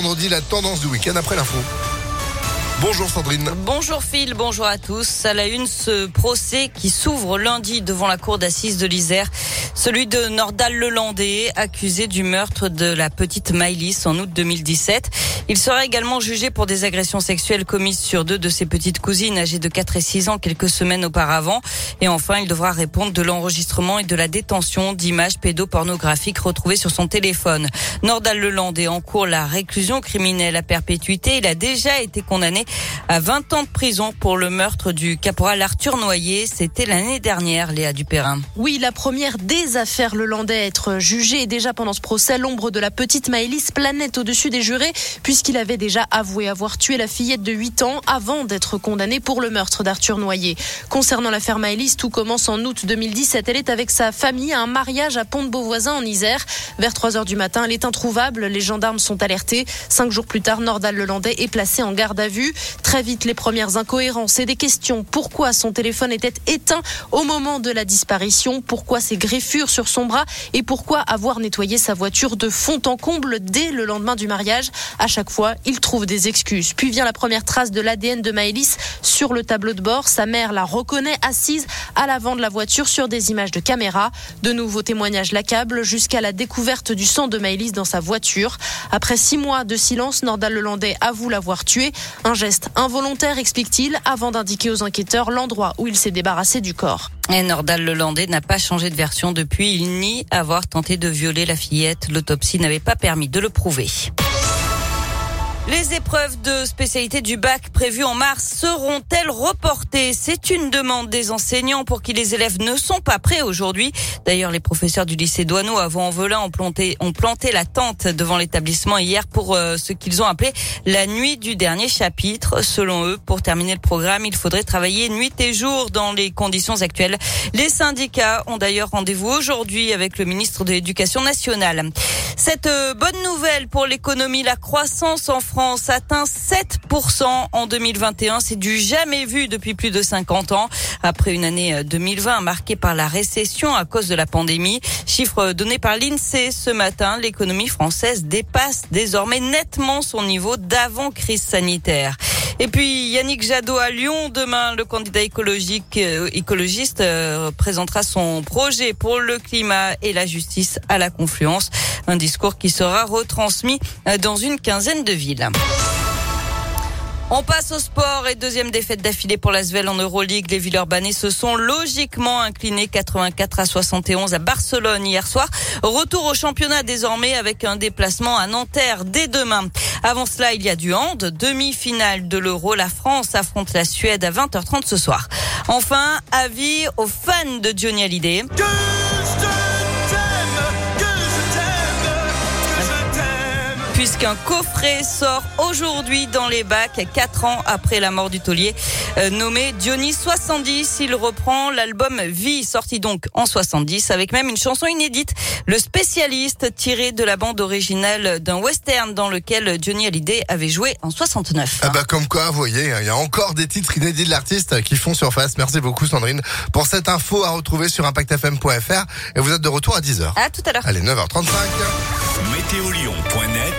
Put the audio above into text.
vendredi, la tendance du week-end après l'info. Bonjour Sandrine. Bonjour Phil, bonjour à tous. À la une, ce procès qui s'ouvre lundi devant la cour d'assises de l'Isère. Celui de Nordal Lelandais, accusé du meurtre de la petite Maïlis en août 2017. Il sera également jugé pour des agressions sexuelles commises sur deux de ses petites cousines âgées de 4 et 6 ans quelques semaines auparavant. Et enfin, il devra répondre de l'enregistrement et de la détention d'images pédopornographiques retrouvées sur son téléphone. Nordal Lelandais encourt la réclusion criminelle à perpétuité. Il a déjà été condamné à 20 ans de prison pour le meurtre du caporal Arthur Noyer. C'était l'année dernière, Léa Dupérin. Oui, la première des affaires le Landais à être jugé. Et déjà pendant ce procès, l'ombre de la petite Maëlys planait au-dessus des jurés, puisqu'il avait déjà avoué avoir tué la fillette de 8 ans avant d'être condamné pour le meurtre d'Arthur Noyer. Concernant l'affaire Maëlys, tout commence en août 2017. Elle est avec sa famille à un mariage à Pont-de-Beauvoisin en Isère. Vers 3 heures du matin, elle est introuvable. Les gendarmes sont alertés. Cinq jours plus tard, Nordal Lelandais est placé en garde à vue. Très vite, les premières incohérences et des questions. Pourquoi son téléphone était éteint au moment de la disparition? Pourquoi ses griffures sur son bras? Et pourquoi avoir nettoyé sa voiture de fond en comble dès le lendemain du mariage? À chaque fois, il trouve des excuses. Puis vient la première trace de l'ADN de Maëlys sur le tableau de bord. Sa mère la reconnaît assise à l'avant de la voiture sur des images de caméra. De nouveaux témoignages l'accablent jusqu'à la découverte du sang de Maëlys dans sa voiture. Après six mois de silence, Nordal Lelandais avoue l'avoir tué. Involontaire, explique-t-il, avant d'indiquer aux enquêteurs l'endroit où il s'est débarrassé du corps. Et Nordal Lelandais n'a pas changé de version depuis. Il nie avoir tenté de violer la fillette. L'autopsie n'avait pas permis de le prouver. Les épreuves de spécialité du bac prévues en mars seront-elles reportées? C'est une demande des enseignants pour qui les élèves ne sont pas prêts aujourd'hui. D'ailleurs, les professeurs du lycée Douaneau avant Envelin ont planté, ont planté la tente devant l'établissement hier pour euh, ce qu'ils ont appelé la nuit du dernier chapitre. Selon eux, pour terminer le programme, il faudrait travailler nuit et jour dans les conditions actuelles. Les syndicats ont d'ailleurs rendez-vous aujourd'hui avec le ministre de l'Éducation nationale. Cette euh, bonne nouvelle pour l'économie, la croissance en France France atteint 7% en 2021. C'est du jamais vu depuis plus de 50 ans. Après une année 2020 marquée par la récession à cause de la pandémie. Chiffre donné par l'INSEE ce matin, l'économie française dépasse désormais nettement son niveau d'avant crise sanitaire. Et puis Yannick Jadot à Lyon demain, le candidat euh, écologiste euh, présentera son projet pour le climat et la justice à la confluence. Un discours qui sera retransmis euh, dans une quinzaine de villes. On passe au sport et deuxième défaite d'affilée pour la Svel en Euroleague. Les Villeurbanais se sont logiquement inclinés 84 à 71 à Barcelone hier soir. Retour au championnat désormais avec un déplacement à Nanterre dès demain. Avant cela, il y a du hand. Demi-finale de l'Euro. La France affronte la Suède à 20h30 ce soir. Enfin, avis aux fans de Johnny Hallyday. Puisqu'un coffret sort aujourd'hui dans les bacs, quatre ans après la mort du taulier, euh, nommé Johnny 70. Il reprend l'album Vie, sorti donc en 70, avec même une chanson inédite, Le Spécialiste, tiré de la bande originale d'un western dans lequel Johnny Hallyday avait joué en 69. Ah bah comme quoi, vous voyez, hein, il y a encore des titres inédits de l'artiste qui font surface. Merci beaucoup Sandrine pour cette info à retrouver sur impactfm.fr et vous êtes de retour à 10h. À tout à l'heure. Allez, 9h35. Météolion.net